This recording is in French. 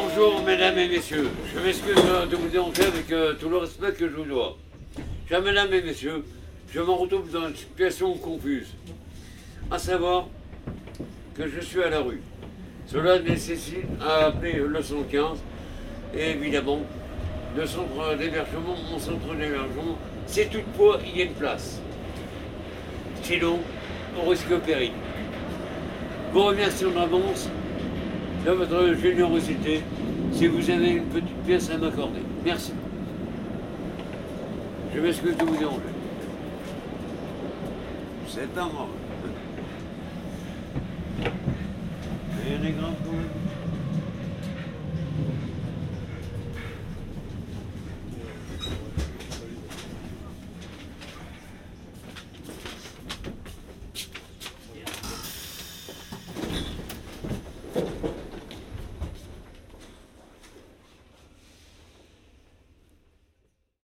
Bonjour mesdames et messieurs, je m'excuse de vous déranger avec euh, tout le respect que je vous dois. Chers mesdames et messieurs, je m'en retrouve dans une situation confuse. À savoir que je suis à la rue. Cela nécessite à appeler le 115 et évidemment le centre d'hébergement, mon centre d'hébergement, si toutefois il y a une place. Sinon, on risque péril. Vous remercie en avance de votre générosité si vous avez une petite pièce à m'accorder. Merci. Je m'excuse de vous déranger. C'est pas y a des grands.